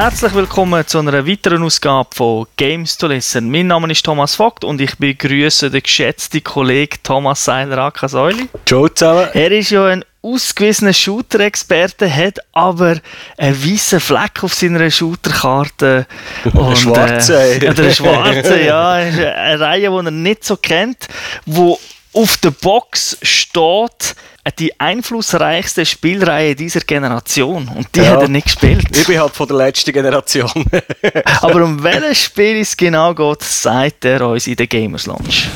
Herzlich willkommen zu einer weiteren Ausgabe von Games to Listen. Mein Name ist Thomas Vogt und ich begrüße den geschätzten Kollegen Thomas Seiler Akasäuli. Ciao zusammen. Er ist ja ein ausgewiesener Shooter-Experte, hat aber einen weißen Fleck auf seiner Shooterkarte. Eine schwarze. Äh, oder eine schwarze, ja. Eine Reihe, die er nicht so kennt, wo auf der Box steht, die einflussreichste Spielreihe dieser Generation. Und die ja, hat er nicht gespielt. Ich bin halt von der letzten Generation. Aber um welches Spiel es genau geht, sagt er uns in der Gamers Lounge.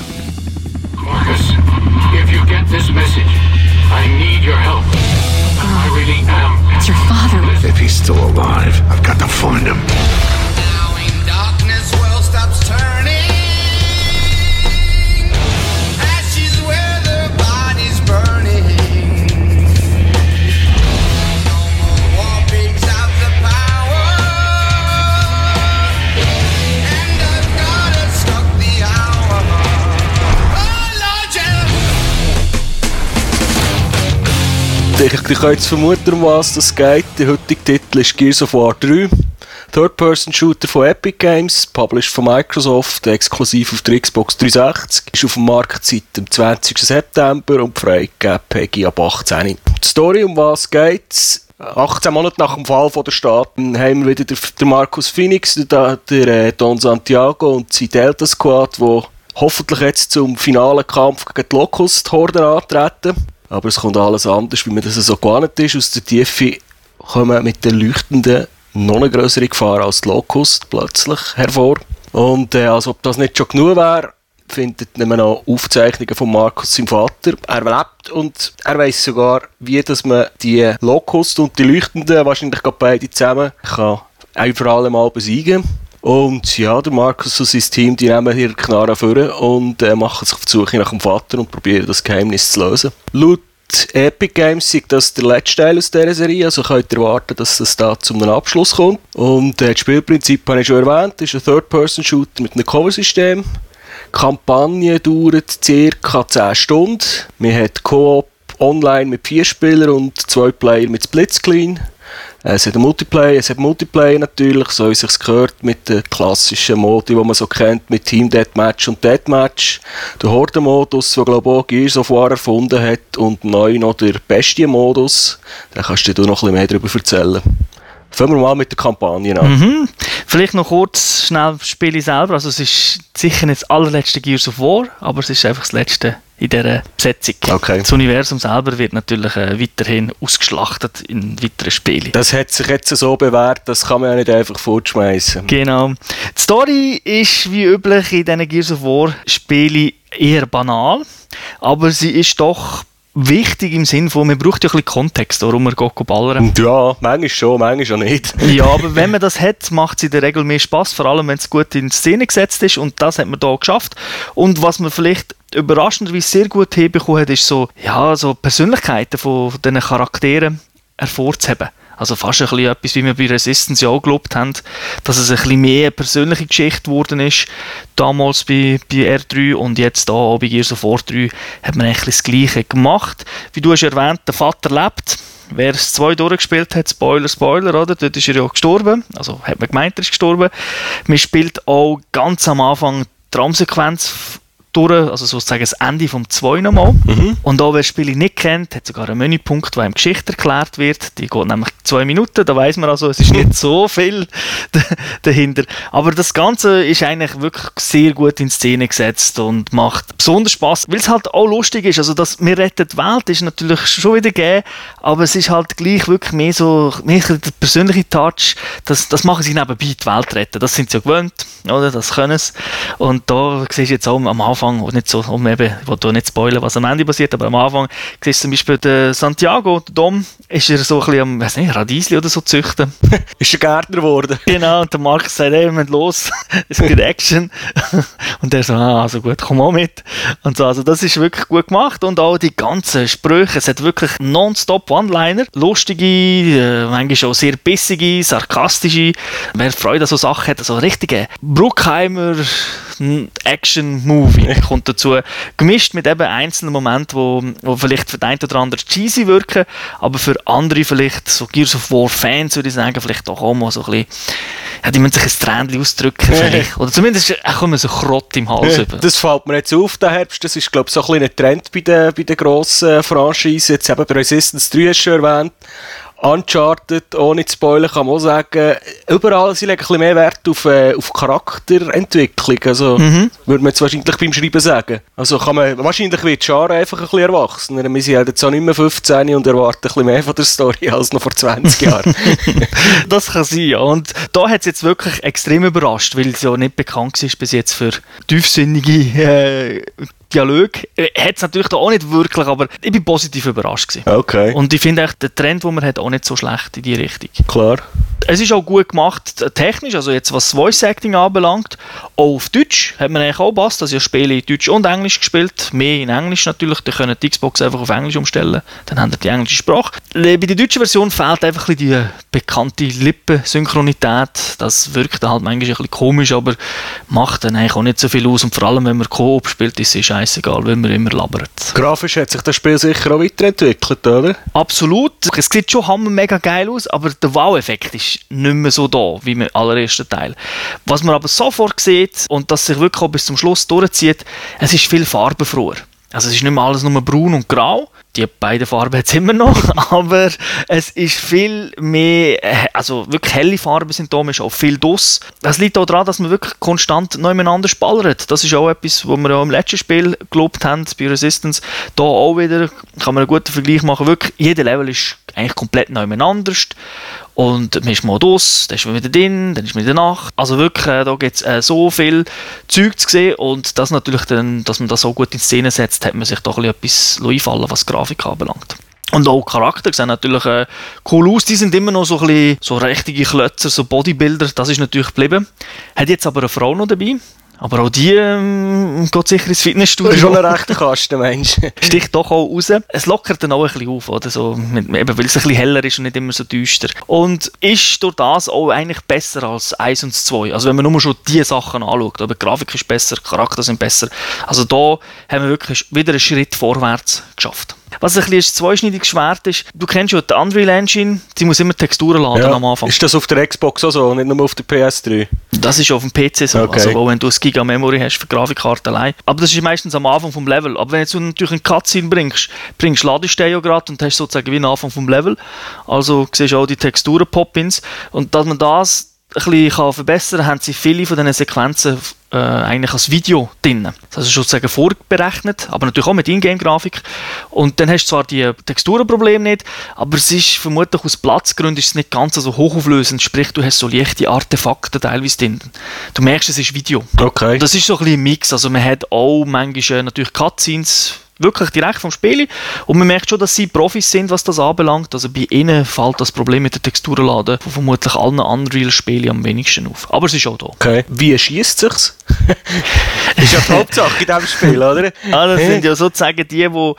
Marcus, if you get this message, I need your help. I really am. It's your father. If he's still alive, I've got to find him. Ich, ich kann vermuten, um was das geht. Der heutige Titel ist Gears of War 3. Third-Person-Shooter von Epic Games, published von Microsoft, exklusiv auf der Xbox 360. Ist auf dem Markt seit dem 20. September und freigegeben Peggy ab 18. Die Story, um was geht 18 Monate nach dem Fall der Staaten haben wir wieder den Markus Phoenix, der äh, Don Santiago und sein Delta Squad, die hoffentlich jetzt zum finalen Kampf gegen die Locust-Horden antreten. Aber es kommt alles anders, wie man das so gewohnt ist. Aus der Tiefe kommen mit den Leuchtenden noch eine größere Gefahr als die Locust plötzlich hervor. Und äh, als ob das nicht schon genug wäre, findet man noch Aufzeichnungen von Markus, seinem Vater. Er lebt und er weiß sogar, wie dass man die Locust und die Leuchtenden, wahrscheinlich beide zusammen, kann ein für alle Mal besiegen kann. Und ja, der Markus und sein Team, die nehmen hier Knarre vor und äh, machen sich auf die Suche nach dem Vater und probieren das Geheimnis zu lösen. Laut Epic Games ist das der letzte Teil aus dieser Serie, also könnt ihr erwarten, dass es da zu einem Abschluss kommt. Und äh, das Spielprinzip habe ich schon erwähnt, ist ein Third-Person-Shooter mit einem Cover-System. Die Kampagne dauert ca. 10 Stunden. Man hat Koop online mit vier Spielern und zwei Player mit Splitscreen. Es hat Multiplayer, es hat Multiplayer natürlich, so wie es gehört, mit den klassischen Modi, die man so kennt, mit Team Deathmatch und Deathmatch. Der Horde-Modus, den glaube ich auch Gears of War erfunden hat und neu noch der Bestien-Modus. Da kannst du dir noch ein bisschen mehr darüber erzählen. Fangen wir mal mit der Kampagne an. Mhm. Vielleicht noch kurz schnell das Spiel selber. Also es ist sicher nicht das allerletzte Gears of War, aber es ist einfach das letzte in dieser Besetzung. Okay. Das Universum selber wird natürlich äh, weiterhin ausgeschlachtet in weiteren Spielen. Das hat sich jetzt so bewährt, das kann man ja nicht einfach fortschmeißen. Genau. Die Story ist wie üblich in diesen Gears of War Spielen eher banal, aber sie ist doch wichtig im Sinne von, man braucht ja ein bisschen Kontext, warum man geht ballern. Ja, manchmal schon, manchmal auch nicht. ja, aber wenn man das hat, macht es in der Regel mehr Spaß, vor allem wenn es gut in Szene gesetzt ist und das hat man da geschafft. Und was man vielleicht überraschenderweise sehr gut hinbekommen hat, ist so, ja, so Persönlichkeiten von diesen Charakteren hervorzuheben. Also fast ein bisschen etwas, wie wir bei Resistance ja auch gelobt haben, dass es ein bisschen mehr persönliche Geschichte geworden ist. Damals bei, bei R3 und jetzt da bei Gears of War 3 hat man eigentlich das Gleiche gemacht. Wie du hast erwähnt, der Vater lebt. Wer es zwei durchgespielt hat, Spoiler, Spoiler, oder? Dort ist er ja gestorben. Also hat man gemeint, er ist gestorben. Man spielt auch ganz am Anfang die Traumsequenz durch, also sozusagen das Ende vom 2 nochmal. Mhm. Und auch wer das Spiel nicht kennt, hat sogar einen Menüpunkt, wo einem Geschichte erklärt wird. Die geht nämlich zwei Minuten, da weiß man also, es ist nicht so viel dahinter. Aber das Ganze ist eigentlich wirklich sehr gut in Szene gesetzt und macht besonders Spaß, weil es halt auch lustig ist. Also das «Wir retten die Welt» ist natürlich schon wieder gegeben, aber es ist halt gleich wirklich mehr so mehr der persönliche Touch. Das, das machen sie nebenbei, die Welt retten. Das sind sie ja gewöhnt, oder? Das können sie. Und da siehst du jetzt auch am Anfang Anfang, nicht so, um eben, ich will nicht spoilern, was am Ende passiert, aber am Anfang siehst du zum Beispiel den Santiago, der Dom, ist er so ein bisschen am, weiß nicht, Radiesli oder so züchten. ist er Gärtner geworden. Genau, und der Markus sagt, ey, wir müssen los, es gibt Action. und der so, ah, also gut, komm auch mit. Und so, also das ist wirklich gut gemacht und auch die ganzen Sprüche, es hat wirklich nonstop One-Liner, lustige, äh, manchmal auch sehr bissige, sarkastische, wer Freude an so Sachen hat, so richtige Bruckheimer Action-Movie. Kommt dazu. Gemischt mit eben einzelnen Momenten, wo, wo vielleicht für den einen oder anderen cheesy wirken, aber für andere vielleicht, so Gears of War Fans würde ich sagen, vielleicht auch mal so ein bisschen, ja, die müssen sich ein Tränchen ausdrücken vielleicht. Oder zumindest auch immer so Krott im Hals über. Das fällt mir jetzt auf, der Herbst. Das ist, glaube ich, so ein kleiner Trend bei den, bei den grossen Franchisen. Jetzt eben bei Resistance 3 hast du schon erwähnt. Uncharted, ohne zu spoilern, kann man auch sagen, überall, sie legen ein bisschen mehr Wert auf, äh, auf Charakterentwicklung. Also, Mhm. würde man jetzt wahrscheinlich beim Schreiben sagen. Also, kann man, wahrscheinlich wird Char einfach ein bisschen erwachsener. Wir sind halt jetzt auch nicht mehr 15 und erwarten ein bisschen mehr von der Story als noch vor 20 Jahren. Das kann sein, ja. Und da hat es jetzt wirklich extrem überrascht, weil es ja nicht bekannt ist bis jetzt für tiefsinnige äh, Dialoge. Äh, hat es natürlich da auch nicht wirklich, aber ich bin positiv überrascht gewesen. Okay, Und ich finde echt, der Trend, den man hat, auch nicht so schlecht in die Richtung. klar. Es ist auch gut gemacht, technisch, also jetzt was das Voice Acting anbelangt. Auch auf Deutsch hat man eigentlich auch passt. Also ich Spiele in Deutsch und Englisch gespielt. Mehr in Englisch natürlich. Da können die Xbox einfach auf Englisch umstellen. Dann haben wir die englische Sprache. Äh, Bei der deutschen Version fehlt einfach ein die bekannte Lippensynchronität. Das wirkt dann halt manchmal ein bisschen komisch, aber macht dann eigentlich auch nicht so viel aus. Und vor allem, wenn man Koop spielt, ist es scheißegal, wenn man immer labert. Grafisch hat sich das Spiel sicher auch weiterentwickelt, oder? Absolut. Es sieht schon hammer mega geil aus, aber der Wow-Effekt ist nicht mehr so da wie im allerersten Teil. Was man aber sofort sieht und das sich wirklich auch bis zum Schluss durchzieht, es ist viel farbenfroher. Also es ist nicht mehr alles nur braun und grau. Die beiden Farben hat es immer noch, aber es ist viel mehr, also wirklich helle Farben sind da, ist auch viel Duss. Das liegt auch daran, dass man wirklich konstant nebeneinander spallert. Das ist auch etwas, was wir ja im letzten Spiel gelobt haben, bei Resistance. Da auch wieder kann man einen guten Vergleich machen. Wirklich, jeder Level ist eigentlich komplett nebeneinander. Und man ist mal draus, dann ist man wieder drin, dann ist man in der Nacht. Also wirklich, äh, da gibt es äh, so viel Zeug zu sehen und das natürlich dann, dass man das so gut in Szene setzt, hat man sich doch etwas einfallen was Grafik anbelangt. Und auch die Charakter sehen natürlich äh, cool aus. Die sind immer noch so ein bisschen so richtige Klötzer, so Bodybuilder. Das ist natürlich geblieben. Hat jetzt aber eine Frau noch dabei. Aber auch die ähm, geht sicher ins Du Fitnessstudio. bist schon ein rechter Kasten, Mensch. sticht doch auch raus. Es lockert dann auch ein bisschen auf, oder? So, mit, eben, weil es ein bisschen heller ist und nicht immer so düster. Und ist durch das auch eigentlich besser als 1 und 2. Also wenn man nur schon diese Sachen anschaut, aber die Grafik ist besser, die Charakter sind besser. Also da haben wir wirklich wieder einen Schritt vorwärts geschafft. Was ein bisschen ein zweischneidiges Schwert ist, du kennst ja die Unreal Engine, die muss immer Texturen laden am Anfang. Ist das auf der Xbox auch so, nicht nur auf der PS3? Das ist auf dem PC so, Okay. also auch wenn du ein Giga Memory hast für Grafikkarte allein. Aber das ist meistens am Anfang vom Level. Aber wenn jetzt du natürlich einen Cutscene bringst, bringst du den ja gerade und hast sozusagen wie einen Anfang vom Level. Also siehst du auch die Texturen Pop-ins. Und dass man das ein bisschen verbessern kann, haben sie viele von diesen Sequenzen äh, eigentlich als Video drin. Das ist sozusagen vorberechnet, aber natürlich auch mit Ingame-Grafik. Und dann hast du zwar die Texturenprobleme nicht, aber es ist vermutlich aus Platzgründen ist es nicht ganz so hochauflösend, sprich du hast so leichte Artefakte teilweise drin. Du merkst, es ist Video. Okay. Das ist so ein bisschen ein Mix, also man hat auch manchmal äh, natürlich Cutscenes wirklich direkt vom Spiel und man merkt schon, dass sie Profis sind, was das anbelangt. Also bei ihnen fällt das Problem mit der Texturenladen von vermutlich allen Unreal-Spielen am wenigsten auf. Aber es ist auch da. okay. Wie schießt sich's? ist ja die Hauptsache in diesem Spiel, oder? Ah, das sind ja sozusagen die, wo,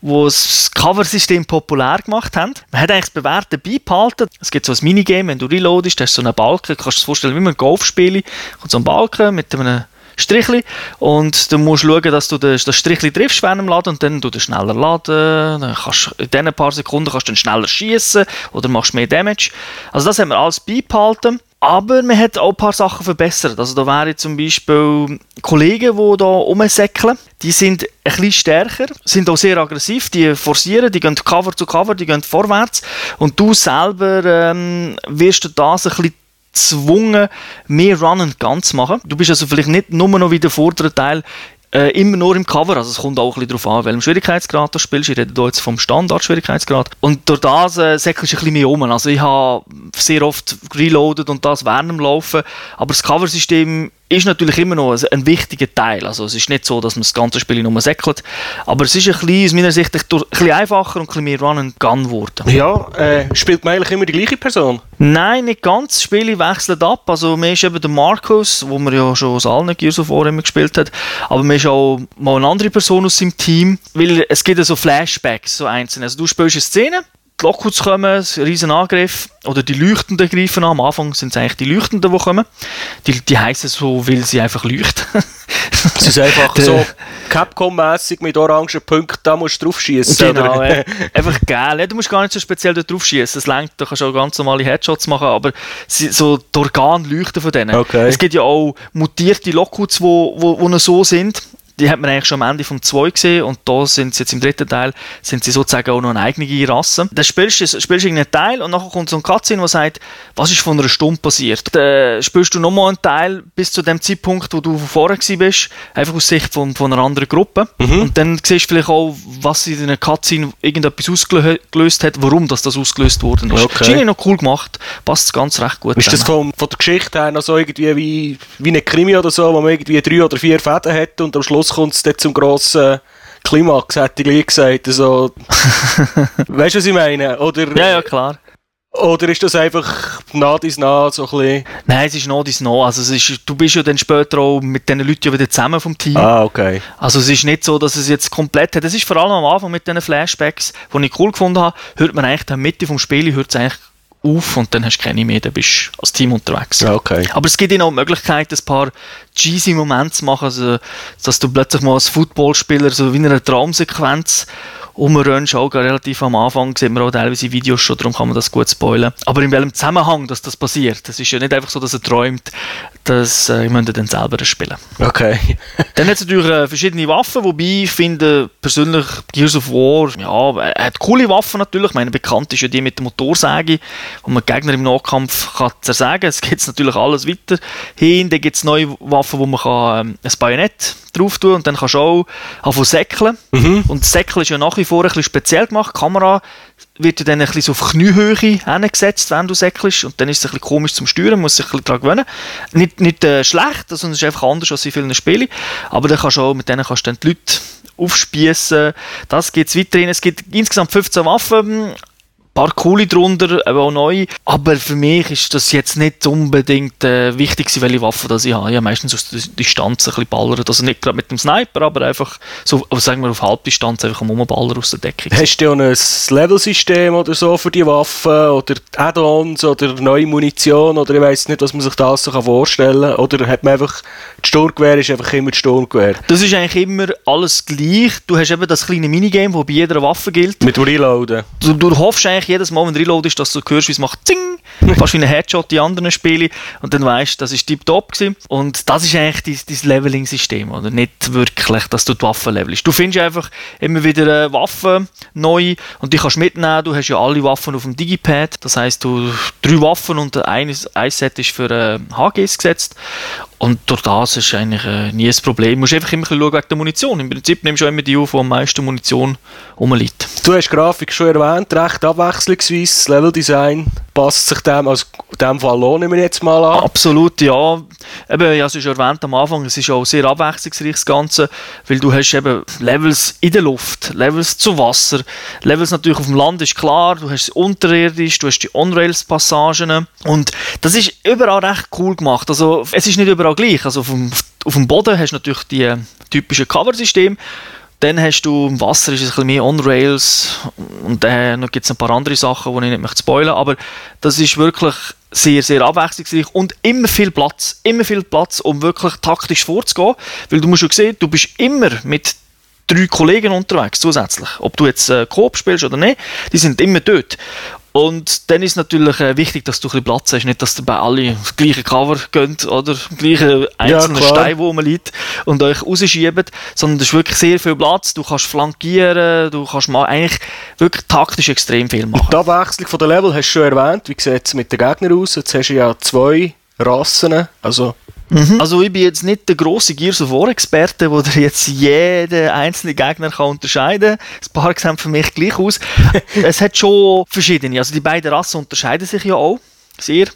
wo das Cover-System populär gemacht haben. Man hat eigentlich das Bewährte beibehalten. Es gibt so ein Minigame, wenn du reloadest, hast du so einen Balken, kannst du dir das vorstellen, wie man Golf spielt. kommt so ein Balken mit einem Strichli und du musst schauen, dass du das, Strichli triffst während dem Laden und dann du schneller laden. Dann kannst, in diesen paar Sekunden kannst du dann schneller schießen oder machst mehr Damage. Also das haben wir alles beibehalten. Aber man hat auch ein paar Sachen verbessert. Also da wären zum Beispiel Kollegen, die da rumsäckeln. Die sind ein bisschen stärker, sind auch sehr aggressiv, die forcieren, die gehen Cover zu Cover, die gehen vorwärts. Und du selber ähm, wirst du das ein bisschen gezwungen, mehr Run and Gun zu machen. Du bist also vielleicht nicht nur noch wie der vordere Teil äh, immer nur im Cover, also es kommt auch ein bisschen darauf an, welchem Schwierigkeitsgrad du spielst. Ich rede hier jetzt vom Standard-Schwierigkeitsgrad. Und durch das äh, säckelst du ein bisschen mehr um. Also ich habe sehr oft reloaded und das während dem Laufen, aber das Cover-System ist natürlich immer noch ein, ein wichtiger Teil. Also es ist nicht so, dass man das ganze Spiel nur säckelt, aber es ist ein bisschen, aus meiner Sicht ein bisschen einfacher und ein bisschen mehr Run and Gun geworden. Ja, äh, spielt man eigentlich immer die gleiche Person? Nein, nicht ganz. Das Spiel wechselt ab. Also, mir ist eben der Markus, wo man ja schon aus allen Gears of War immer gespielt hat, aber mir ist auch mal eine andere Person aus seinem Team, weil es gibt so Flashbacks, so einzelne. Also, du spielst eine Szene, die Lockouts kommen, ein riesen Angriff, oder die Leuchtenden greifen an. Am Anfang sind es eigentlich die Leuchtenden, die kommen. Die, die heißen so, weil sie einfach leuchten. Es ist einfach so Capcom-mässig mit orangen Punkten, da musst du drauf schießen. Genau, äh, einfach geil. Du musst gar nicht so speziell da drauf schießen. Es lenkt, da kannst du auch ganz normale Headshots machen, aber sie, so die Organe leuchten von denen. Okay. Es gibt ja auch mutierte Lockouts, die wo, wo, wo so sind. Die hat man eigentlich schon am Ende vom 2 gesehen und da sind sie jetzt im dritten Teil, sind sie sozusagen auch noch eine eigene Rasse. Dann spielst du, spielst du irgendeinen Teil und nachher kommt so ein Cutscene, der sagt, was ist von einer Stunde passiert. Dann spielst du nochmal einen Teil bis zu dem Zeitpunkt, wo du vorher bist, einfach aus Sicht von, von einer anderen Gruppe. Mhm. Und dann siehst du vielleicht auch, was in einer Cutscene irgendetwas ausgelöst hat, warum das, das ausgelöst worden ist. Okay. Das ist noch cool gemacht, passt ganz recht gut Ist das vom, von der Geschichte her noch so irgendwie wie, wie eine Krimi oder so, wo man irgendwie drei oder vier Fäden hat und am Schluss kommt es dann zum grossen Klimax, hätte ich gleich gesagt. Also, weißt du, was ich meine? Oder, Ja, ja, klar. oder ist das einfach nah dies nah so ein bisschen... Nein, es ist noch dies noch. Also es ist, du bist ja dann später auch mit diesen Leuten ja wieder zusammen vom Team. Ah, okay. Also es ist nicht so, dass es jetzt komplett hat. Es ist vor allem am Anfang mit diesen Flashbacks, die ich cool gefunden habe, hört man eigentlich in der Mitte vom Spiel hört es eigentlich auf und dann hast du keine mehr, dann bist du als Team unterwegs. Ja, okay. Aber es gibt ihnen auch die Möglichkeit, ein paar cheesy Momente zu machen, also, dass du plötzlich mal als Footballspieler so wie in einer Traumsequenz rumrennst, auch relativ am Anfang, sieht man auch teilweise Videos schon, darum kann man das gut spoilern. Aber in welchem Zusammenhang dass das passiert, das ist ja nicht einfach so, dass er träumt, dass äh, ich möchte dann selber das spielen. Okay. Dann hat es natürlich äh, verschiedene Waffen, wobei ich finde persönlich Gears of War, ja, er hat coole Waffen natürlich. Ich meine, bekannt ist ja die mit der Motorsäge, wo man Gegner im Nahkampf kann zersägen. Es gibt natürlich alles weiter hin. Dann gibt es neue Waffen, wo man kann, ähm, ein Bajonett drauf tun und dann kannst du auch anfangen säckeln. Und das Säckeln ist ja nach wie vor ein bisschen speziell gemacht. Die Kamera wird ja dann ein bisschen so auf Kniehöhe hingesetzt, wenn du säckelst. Und dann ist es ein bisschen komisch zum Steuern, man muss sich ein bisschen daran gewöhnen. Nicht, nicht äh, schlecht, sondern es ist einfach anders als in vielen Spielen. Aber dann kannst du auch, mit denen kannst du dann die Leute aufspießen. Das gibt es weiterhin. Es gibt insgesamt 15 Waffen. Ein paar coole drunter, aber auch neu. Aber für mich ist das jetzt nicht unbedingt äh, wichtig, welche Waffe das ich habe. Ich habe meistens aus der Distanz ein bisschen ballert. Also nicht gerade mit dem Sniper, aber einfach so, also sagen wir auf Halbdistanz einfach am Rumballern aus der Deckung. Hast du ja ein Level-System oder so für die Waffen oder Add-ons oder neue Munition oder ich weiß nicht, was man sich da so vorstellen kann? Oder hat man einfach, das Sturmgewehr ist einfach immer das Sturmgewehr? Das ist eigentlich immer alles gleich. Du hast eben das kleine Minigame, das bei jeder Waffe gilt. Mit Reloaden? Du, du hoffst eigentlich jedes Mal, wenn du reloadest, dass du hörst, wie es macht Zing! Fast wie ein Headshot in anderen Spielen. Und dann weißt du, das ist tiptop. Und das ist eigentlich dein, dein Leveling-System, oder? Nicht wirklich, dass du die Waffen levelst. Du findest einfach immer wieder äh, Waffen neu und die kannst du mitnehmen. Du hast ja alle Waffen auf dem Digipad. Das heisst, du drei Waffen und ein, ein Set ist für äh, HGs gesetzt. Und durch das ist eigentlich äh, nie ein Problem. Du musst einfach immer schauen wegen der Munition. Im Prinzip nimmst du immer die auf, die am meisten Munition rumliegt. Du hast Grafik schon erwähnt, recht abwechslungsweise. Das Leveldesign passt sich dem, also dem Fall lohne ich mir jetzt mal an. Absolut, ja. Eben, ja, es ist erwähnt am Anfang, es ist auch sehr abwechslungsreich das Ganze, weil du hast eben Levels in der Luft, Levels zu Wasser, Levels natürlich auf dem Land ist klar, du hast unterirdisch, du hast die On-Rails-Passagen und das ist überall recht cool gemacht. Also es ist nicht überall gleich. Also auf dem, auf dem Boden hast du natürlich die äh, typischen Cover-Systeme, dann hast du im Wasser ist es ein bisschen mehr On-Rails und dann gibt es ein paar andere Sachen, die ich nicht möchte spoilern aber das ist wirklich sehr, sehr abwechslungsreich und immer viel Platz. Immer viel Platz, um wirklich taktisch vorzugehen. Weil du musst schon sehen, du bist immer mit drei Kollegen unterwegs zusätzlich. Ob du jetzt äh, Coop spielst oder nicht, die sind immer dort. Und dann ist natürlich äh, wichtig, dass du ein bisschen Platz hast, nicht, dass ihr bei alle das gleiche Cover gönnt oder das gleiche einzelne klar. Stein, wo man liegt und euch rausschiebt, sondern es ist wirklich sehr viel Platz. Du kannst flankieren, du kannst mal eigentlich wirklich taktisch extrem viel machen. Die Abwechslung von der Level hast du schon erwähnt. Wie sieht es mit den Gegnern aus? Jetzt hast du ja zwei Rassen. Also, Also ich bin jetzt nicht der grosse Gears of War Experte, wo der jetzt jeden einzelnen Gegner kann unterscheiden kann. Das paar sehen für mich gleich aus. es hat schon verschiedene. Also die beiden Rassen unterscheiden sich ja auch sehr.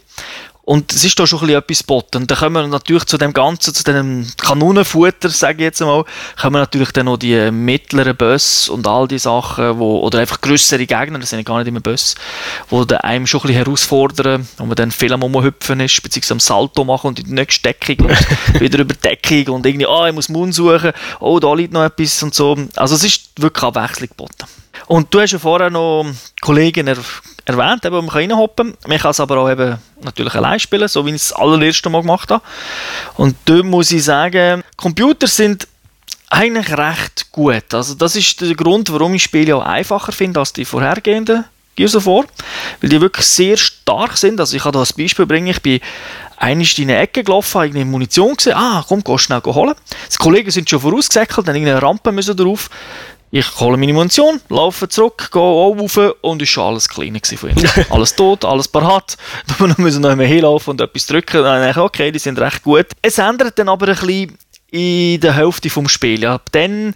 Und es ist da schon ein bisschen etwas geboten. Und dann kommen wir natürlich zu dem Ganzen, zu dem Kanonenfutter, sage ich jetzt einmal, kommen natürlich dann noch die mittleren Bösse und all die Sachen, wo, oder einfach größere Gegner, das sind ja gar nicht immer Bösse, die einem schon ein bisschen herausfordern, wo man dann viel am Umhüpfen ist, beziehungsweise am Salto machen und in die nächste Deckung und wieder über Deckung und irgendwie, ah, oh, ich muss Mund suchen, oh, da liegt noch etwas und so. Also es ist wirklich Abwechslung geboten. Und du hast ja vorher noch Kollegen erwähnt, eben, wo man reinhoppen kann. Man kann es aber auch eben natürlich allein spielen, so wie ich es das allererste Mal gemacht habe. Und da muss ich sagen, Computer sind eigentlich recht gut. Also das ist der Grund, warum ich Spiele auch einfacher finde als die vorhergehenden Gears of War, weil die wirklich sehr stark sind. Also ich kann da als Beispiel bringen, ich bin einmal in eine Ecke gelaufen, habe eine Munition gesehen, ah, komm, geh schnell holen. Die Kollegen sind schon vorausgesäckelt, dann irgendeine Rampe müssen drauf. Ich hole meine Munition, laufe zurück, gehe auch rauf und ist schon alles klein von ihnen. alles tot, alles parat. Da müssen wir noch mehr hinlaufen und etwas drücken. Dann denke ich, okay, die sind recht gut. Es ändert dann aber ein bisschen in der Hälfte des Spiels. Ab dann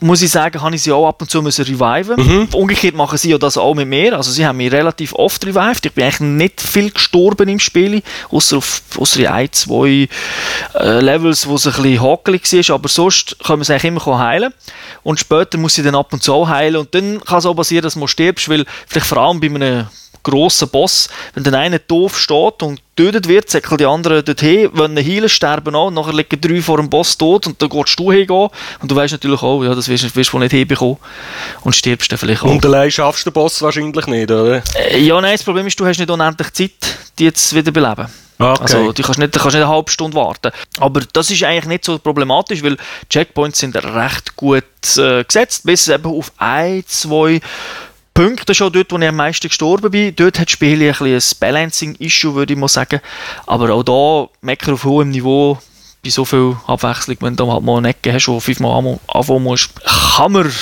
muss ich sagen, habe ich sie auch ab und zu müssen reviven. Mhm. Umgekehrt machen sie ja das auch mit mir. Also sie haben mich relativ oft revived. Ich bin eigentlich nicht viel gestorben im Spiel, außer auf außer in ein, zwei äh, Levels, wo es ein bisschen hakelig war. Aber sonst können wir sie eigentlich immer heilen. Und später muss sie dann ab und zu auch heilen. Und dann kann es auch passieren, dass du stirbst, weil vielleicht vor allem bei einem grossen Boss, wenn dann einer doof steht und getötet wird, säckeln die anderen dorthin, wenn sie heilen, sterben auch, nachher liegen drei vor dem Boss tot und dann gehst du hingehen und du weißt natürlich auch, ja, das wirst, wirst du nicht hinbekommen und stirbst dann vielleicht auch. Und allein schaffst du den Boss wahrscheinlich nicht, oder? Äh, ja, nein, das Problem ist, du hast nicht unendlich Zeit, die jetzt wieder beleben. Okay. Also du kannst, nicht, du kannst nicht eine halbe Stunde warten. Aber das ist eigentlich nicht so problematisch, weil Checkpoints sind recht gut äh, gesetzt, bis eben auf ein, zwei Punkte schon dort, wo ich am meisten gestorben bin. Dort hat das Spiel ein, ein Balancing-Issue, würde ich mal sagen. Aber auch da, Mecker auf hohem Niveau, bei so viel Abwechslung, wenn du mal eine Ecke hast, wo fünfmal anfangen musst, kann man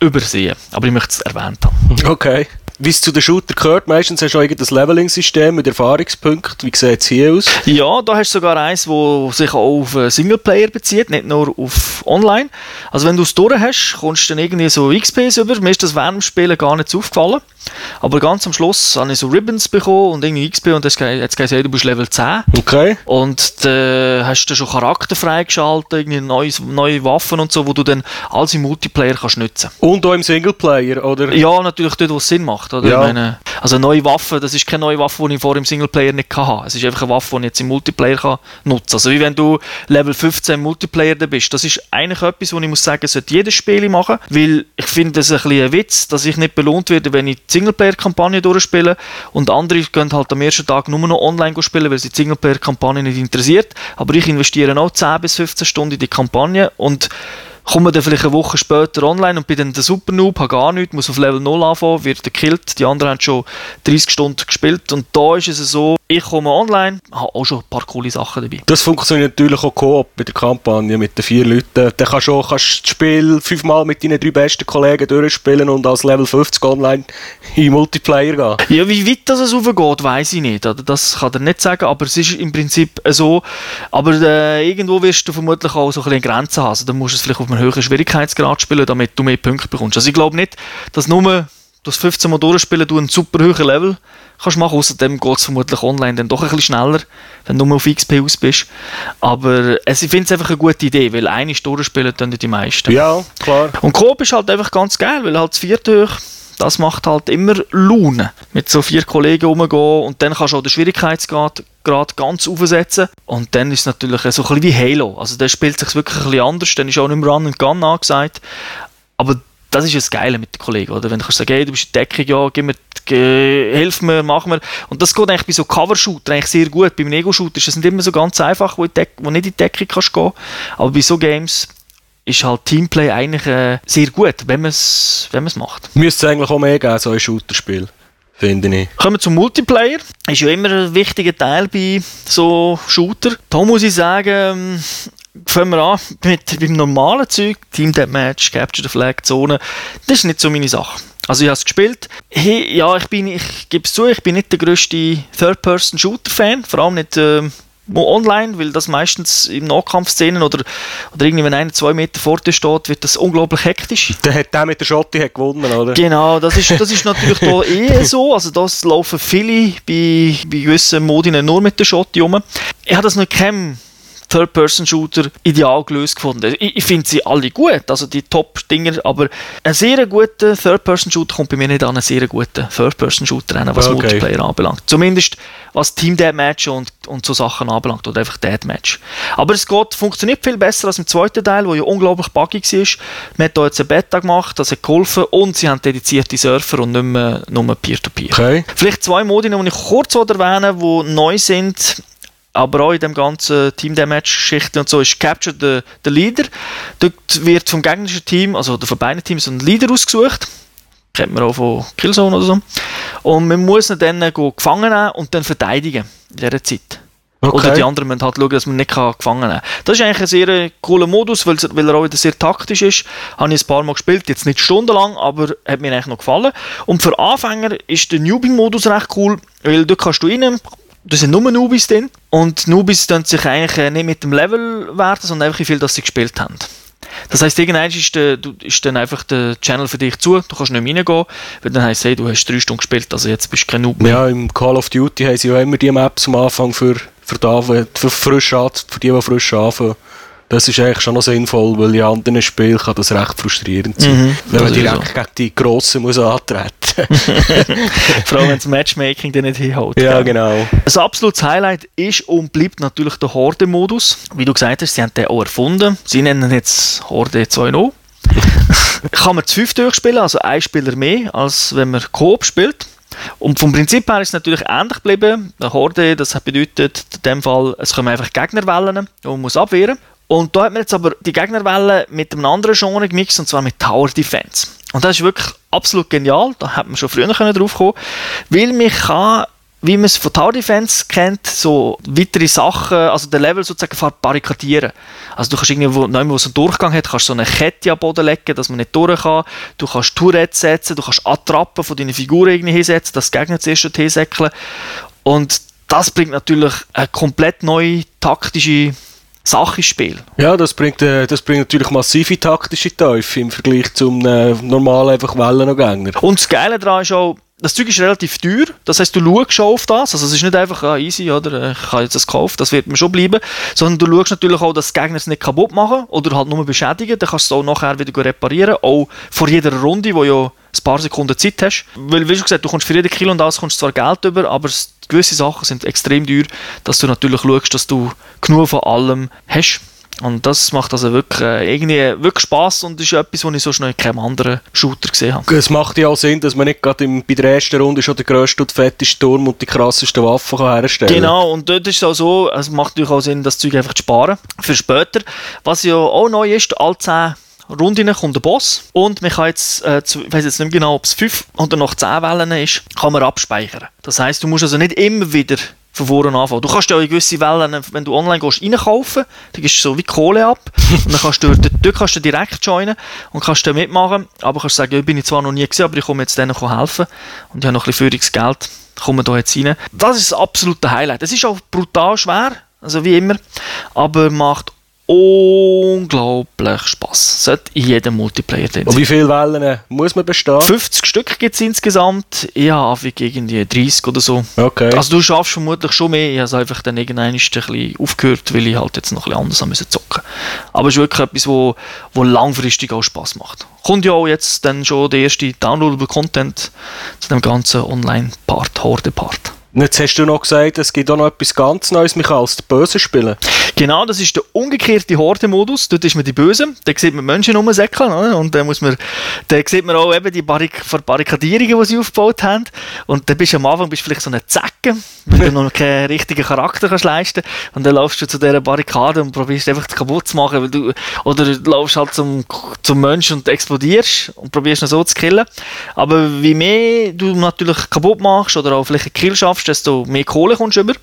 übersehen. Aber ich möchte es erwähnt haben. Okay wie es zu den Shooter gehört, meistens hast du ein Leveling-System mit Erfahrungspunkten. Wie sieht es hier aus? Ja, da hast du sogar eins, das sich auch auf Singleplayer bezieht, nicht nur auf Online. Also wenn du es durch hast, kommst du dann irgendwie so XPs über. Mir ist das während dem Spielen gar nicht aufgefallen. Aber ganz am Schluss habe ich so Ribbons bekommen und irgendwie XP und jetzt gesagt, du bist Level 10. Okay. Und dann hast du schon Charakter freigeschaltet, irgendwie neue, neue Waffen und so, wo du dann alles im Multiplayer kannst nutzen. Und auch im Singleplayer, oder? Ja, natürlich dort, wo es Sinn macht. Oder? Ja. Meine, also eine neue Waffe, das ist keine neue Waffe, die ich vorher im Singleplayer nicht hatte. Es ist einfach eine Waffe, die ich jetzt im Multiplayer kann nutzen kann. Also wie wenn du Level 15 im Multiplayer bist. Das ist eigentlich etwas, wo ich muss sagen, sollte jedes Spiel machen, weil ich finde es ein bisschen ein Witz, dass ich nicht belohnt werde, wenn ich die Singleplayer-Kampagne durchspiele und andere gehen halt am ersten Tag nur noch online spielen, weil sie die Singleplayer-Kampagne nicht interessiert. Aber ich investiere auch 10 bis 15 Stunden in die Kampagne und komme dann vielleicht eine Woche später online und bin dann der Super Noob, habe gar nichts, muss auf Level 0 anfangen, wird gekillt. Die anderen haben schon 30 Stunden gespielt und da ist es so, ich komme online, habe auch schon ein paar coole Sachen dabei. Das funktioniert natürlich auch Coop mit der Kampagne, mit den vier Leuten. Dann kannst du auch kannst das Spiel fünfmal mit deinen drei besten Kollegen durchspielen und als Level 50 online in Multiplayer gehen. Ja, wie weit das raufgeht, weiß ich nicht. Das kann er nicht sagen, aber es ist im Prinzip so. Aber äh, irgendwo wirst du vermutlich auch so ein bisschen Grenzen haben. Also, dann musst du es vielleicht auf einem höheren Schwierigkeitsgrad spielen, damit du mehr Punkte bekommst. Also ich glaube nicht, dass nur das 15 Mal durchspielen du einen super hohen Level kannst machen. Außerdem geht es vermutlich online dann doch ein bisschen schneller, wenn du nur auf XP aus bist. Aber also ich finde es einfach eine gute Idee, weil eine durchspielen dann die meisten. Ja, klar. Und Coop ist halt einfach ganz geil, weil halt das vierte hoch das macht halt immer Laune. Mit so vier Kollegen rumgehen und dann kannst du auch den Schwierigkeitsgrad gerade ganz aufsetzen. Und dann ist es natürlich so ein bisschen wie Halo. Also der spielt sich wirklich ein bisschen anders. Dann ist auch nicht mehr Run and Gun angesagt. Aber das ist das Geile mit den Kollegen, oder? Wenn du kannst sagen, hey, du bist in Deckung, ja, gib mir, hilf mir, mach mir. Und das geht eigentlich bei so Cover-Shooter eigentlich sehr gut. Beim Ego-Shooter ist es nicht immer so ganz einfach, wo, Deck, wo nicht in die Deckung kannst gehen. Aber bei so Games ist halt Teamplay eigentlich äh, sehr gut, wenn man es wenn macht. Müsste es eigentlich auch mehr geben, so ein Shooter-Spiel finde ich. Kommen wir zum Multiplayer. Ist ja immer ein wichtiger Teil bei so Shooter. Da muss ich sagen, ähm, fangen wir an mit dem normalen Zeug. Team Deathmatch, Capture the Flag, Zone. Das ist nicht so meine Sache. Also ich habe es gespielt. Hey, ja, ich bin, ich gebe es zu, ich bin nicht der grösste Third-Person-Shooter-Fan. Vor allem nicht... Äh, online, weil das meistens im Nahkampfszenen oder, oder irgendwie, wenn einer zwei Meter vor dir steht, wird das unglaublich hektisch. Der hat der mit der Schotte hat gewonnen, oder? Genau, das ist, das ist natürlich da eh so. Also das laufen viele bei, bei gewissen Modinen nur mit der Schotte rum. Ich habe das noch keinem Third-Person-Shooter ideal gelöst gefunden. Ich, ich finde sie alle gut, also die Top-Dinger, aber ein sehr guter Third-Person-Shooter kommt bei mir nicht an einen sehr guten Third-Person-Shooter rein, was Okay. Multiplayer anbelangt. Zumindest was Team Deathmatch und, und so Sachen anbelangt oder einfach Deathmatch. Aber es geht, funktioniert viel besser als im zweiten Teil, wo ja unglaublich buggy war. Man hat da jetzt eine Beta gemacht, das hat geholfen und sie haben dedizierte Surfer und nicht mehr nur Peer-to-Peer. Okay. Vielleicht zwei Modi, die ich kurz erwähnen die neu sind, aber auch in dem ganzen Team Deathmatch-Geschichte und so, ist Capture the, the Leader. Dort wird vom gegnerischen Team, also von beiden Teams, ein Leader ausgesucht. Kennt man auch von Killzone oder so. Und man muss ihn dann gefangen nehmen und dann verteidigen in dieser Zeit. Okay. Oder die anderen müssen halt schauen, dass man nicht gefangen nehmen kann. Das ist eigentlich ein sehr äh, cooler Modus, weil, weil er auch wieder sehr taktisch ist. Habe ich ein paar Mal gespielt, jetzt nicht stundenlang, aber hat mir eigentlich noch gefallen. Und für Anfänger ist der Newbie-Modus recht cool, weil dort kannst du rein, da sind nur Newbies drin. Und Newbies tun sich eigentlich äh, nicht mit dem Level werten, sondern einfach wie viel, dass sie gespielt haben. Das heisst, irgendwann ist, ist dann einfach der Channel für dich zu, du kannst nicht mehr reingehen, weil dann heisst hey, du hast drei Stunden gespielt, also jetzt bist du kein Noob mehr. Ja, im Call of Duty haben sie ja immer die Maps am Anfang für, für, da, für, frisch für die, die frisch anfangen. Das ist eigentlich schon noch sinnvoll, weil in anderen Spielen kann das recht frustrierend sein. Mhm, wenn man direkt gegen die Grossen muss antreten Vor allem, wenn das Matchmaking dann nicht hinhaut. Ja, genau. Ein absolutes Highlight ist und bleibt natürlich der Horde-Modus. Wie du gesagt hast, sie haben den auch erfunden. Sie nennen jetzt Horde 2.0. Kann man zu fünf durchspielen, also ein Spieler mehr, als wenn man Coop spielt. Und vom Prinzip her ist es natürlich ähnlich geblieben. Eine Horde, das bedeutet, in dem Fall, es kommen einfach Gegnerwellen, die man muss abwehren Und da hat man jetzt aber die Gegnerwellen mit einem anderen Genre gemixt, und zwar mit Tower Defense. Und das ist wirklich absolut genial, da hat man schon früher drauf kommen, weil man kann wie man es von Tower Defense kennt, so weitere Sachen, also den Level sozusagen verbarrikadieren. Also du kannst irgendwo, wo, wo so einen Durchgang hat, kannst so eine Kette am Boden legen, dass man nicht durch kann. Du kannst Tourette setzen, du kannst Attrappen von deinen Figuren irgendwie hinsetzen, dass die Gegner zuerst hinsäckeln. Und das bringt natürlich eine komplett neue taktische Sache Spiel. Ja, das bringt, äh, das bringt natürlich massive taktische Teufel im Vergleich zum äh, normalen einfach Wellen-Gegner. Und das Geile daran ist auch, das Zeug ist relativ teuer. Das heißt, du schaust schon auf das. Also es ist nicht einfach ah, easy, oder äh, ich habe jetzt das gekauft, das wird mir schon bleiben. Sondern du schaust natürlich auch, dass die Gegner es nicht kaputt machen oder halt nur beschädigen. Dann kannst du es auch nachher wieder reparieren. Auch vor jeder Runde, wo ja ein paar Sekunden Zeit hast. Weil, wie schon gesagt, du kommst für jeden Kill und alles kommst zwar Geld über, aber gewisse Sachen sind extrem teuer, dass du natürlich schaust, dass du genug von allem hast. Und das macht also wirklich, äh, irgendwie wirklich Spass und ist etwas, was ich so schnell in keinem anderen Shooter gesehen habe. Es macht ja auch Sinn, dass man nicht gerade im- bei der ersten Runde schon den grössten und fettesten Turm und die krassesten Waffen kann herstellen kann. Genau, und dort ist es auch so, es macht natürlich auch Sinn, das Zeug einfach zu sparen für später. Was ja auch neu ist, alle 10 Runden kommt der Boss und man kann jetzt, äh, zu, ich weiß jetzt nicht genau, ob es 5 oder noch 10 Wellen ist, kann man abspeichern. Das heißt, du musst also nicht immer wieder von vorne anfangen. Du kannst ja auch in gewisse Wellen, wenn du online gehst, reinkaufen, dann gibst du so wie Kohle ab und dann kannst du dort, dort kannst du direkt joinen und kannst da mitmachen, aber kannst sagen, ja, bin ich zwar noch nie gesehen, aber ich komme jetzt denen helfen und ich habe noch ein bisschen Führungsgeld, kommen da jetzt rein. Das ist das absolute Highlight. Es ist auch brutal schwer, also wie immer, aber macht unglaublich Spaß. Sollte in jedem Multiplayer drin Und wie viele Wellen äh, muss man bestehen? 50 Stück gibt es insgesamt. Ich habe irgendwie 30 oder so. Okay. Also du schaffst vermutlich schon mehr. Ich habe es einfach dann irgendwann ein bisschen aufgehört, weil ich halt jetzt noch ein bisschen anders müssen zocken. Aber es ist wirklich etwas, wo, wo langfristig auch Spaß macht. Kommt ja auch jetzt dann schon der erste downloadable Content zu dem ganzen Online-Part, Horde-Part. Und Jetzt hast du noch gesagt, es gibt auch noch etwas ganz Neues, man kann als der Böse spielen. Genau, das ist der umgekehrte Horde-Modus. Dort ist man die Bösen, da sieht man Menschen rumsäckeln und dann muss man, da sieht man auch eben die Barrik Verbarrikadierungen, die sie aufgebaut haben. Und dann bist du am Anfang bist vielleicht so eine Zecke, wenn du noch keinen richtigen Charakter kannst leisten und dann laufst du zu dieser Barrikade und probierst einfach kaputt zu machen, weil du, oder du laufst halt zum, zum Mensch und explodierst und probierst ihn so zu killen. Aber wie mehr du natürlich kaputt machst oder auch vielleicht einen Kill schaffst, desto mehr Kohle kommst du über.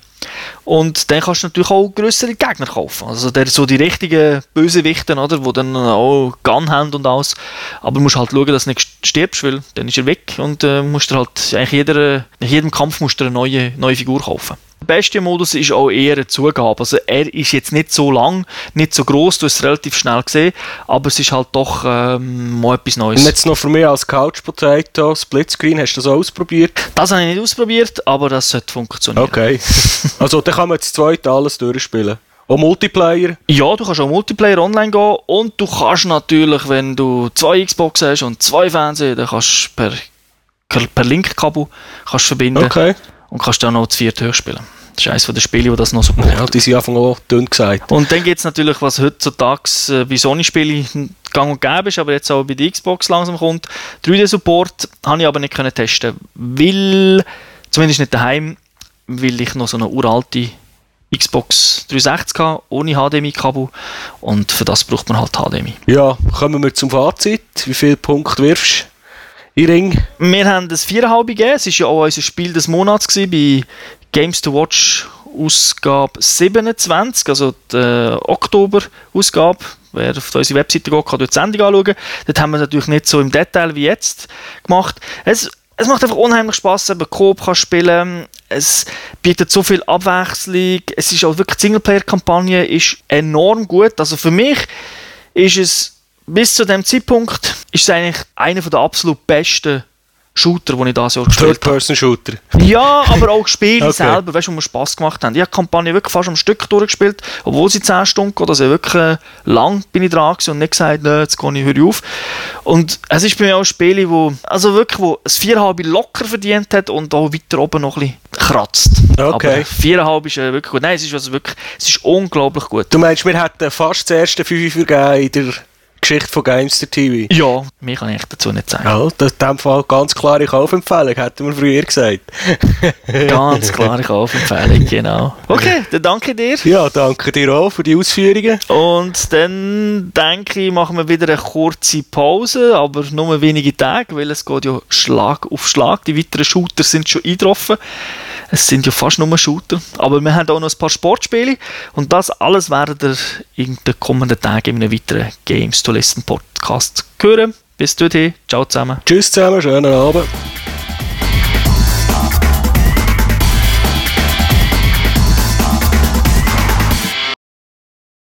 Und dann kannst du natürlich auch größere Gegner kaufen. Also der, so die richtigen Bösewichten, oder, die dann auch Gun haben und alles. Aber du musst halt schauen, dass du nicht stirbst, weil dann ist er weg und äh, musst du halt eigentlich jeder, nach jedem Kampf musst du eine neue, neue Figur kaufen. Der beste Modus ist auch eher eine Zugabe. Also er ist jetzt nicht so lang, nicht so groß, du hast es relativ schnell gesehen, aber es ist halt doch ähm, mal etwas Neues. Und jetzt noch für mich als Couch Potato, Splitscreen, hast du das ausprobiert? Das habe ich nicht ausprobiert, aber das sollte funktionieren. Okay. also dann kann man jetzt zweite alles durchspielen. Auch Multiplayer? Ja, du kannst auch Multiplayer online gehen und du kannst natürlich, wenn du zwei Xbox hast und zwei Fernseher, dann kannst du per, per Linkkabel verbinden Okay. Und kannst dann noch zu viert durchspielen. Das ist eines der Spiele, die das noch supporten. Ja, die sind einfach auch dünn gesagt. Und dann gibt es natürlich, was heutzutage äh, bei Sony-Spielen gang und gäbe ist, aber jetzt auch bei der Xbox langsam kommt. 3D-Support habe ich aber nicht können testen, weil, zumindest nicht daheim, weil ich noch so eine uralte Xbox 360 habe, ohne HDMI-Kabel und für das braucht man halt HDMI. Ja, kommen wir zum Fazit. Wie viele Punkte wirfst Ring? Wir haben das 4,5 gegeben, es war ja auch unser Spiel des Monats gewesen, bei Games to Watch Ausgabe 27, also die äh, Oktober-Ausgabe. Wer auf unsere Webseite geht, kann dort die Sendung anschauen. Dort haben wir es natürlich nicht so im Detail wie jetzt gemacht. Es, es macht einfach unheimlich Spaß, eben Coop kann spielen. Es bietet so viel Abwechslung. Es ist auch wirklich Singleplayer-Kampagne ist enorm gut. Also für mich ist es bis zu dem Zeitpunkt ist es eigentlich einer der absolut besten Shooter, die ich dieses Jahr gespielt habe. Third-Person-Shooter. Ja, aber auch Spiele Okay. selber, weißt du, wo mir Spass gemacht haben. Ich habe die Kampagne wirklich fast am Stück durchgespielt, obwohl sie 10 Stunden geht. Also wirklich äh, lang bin ich dran und nicht gesagt, «Nö, jetzt gehe ich, höre ich auf. Und es ist bei mir auch ein Spiel, wo, also wirklich, wo es 4,5 locker verdient hat und auch weiter oben noch ein bisschen kratzt. Okay. Aber 4,5 ist äh, wirklich gut. Nein, es ist, also wirklich, es ist unglaublich gut. Du meinst, wir hätten fast das erste 5 vergeben in der Geschichte von Gamester TV? Ja, mehr kann ich dazu nicht sagen. Ja, das in dem Fall ganz klare Kaufempfehlung, hätten wir früher gesagt. Ganz klare Kaufempfehlung, genau. Okay, dann danke dir. Ja, danke dir auch für die Ausführungen. Und dann denke ich, machen wir wieder eine kurze Pause, aber nur wenige Tage, weil es geht ja Schlag auf Schlag. Die weiteren Shooter sind schon eingetroffen. Es sind ja fast nur Shooter. Aber wir haben auch noch ein paar Sportspiele. Und das alles werdet ihr in den kommenden Tagen in einem weiteren Games to Listen Podcast hören. Bis dorthin. Ciao zusammen. Tschüss zusammen, schönen Abend.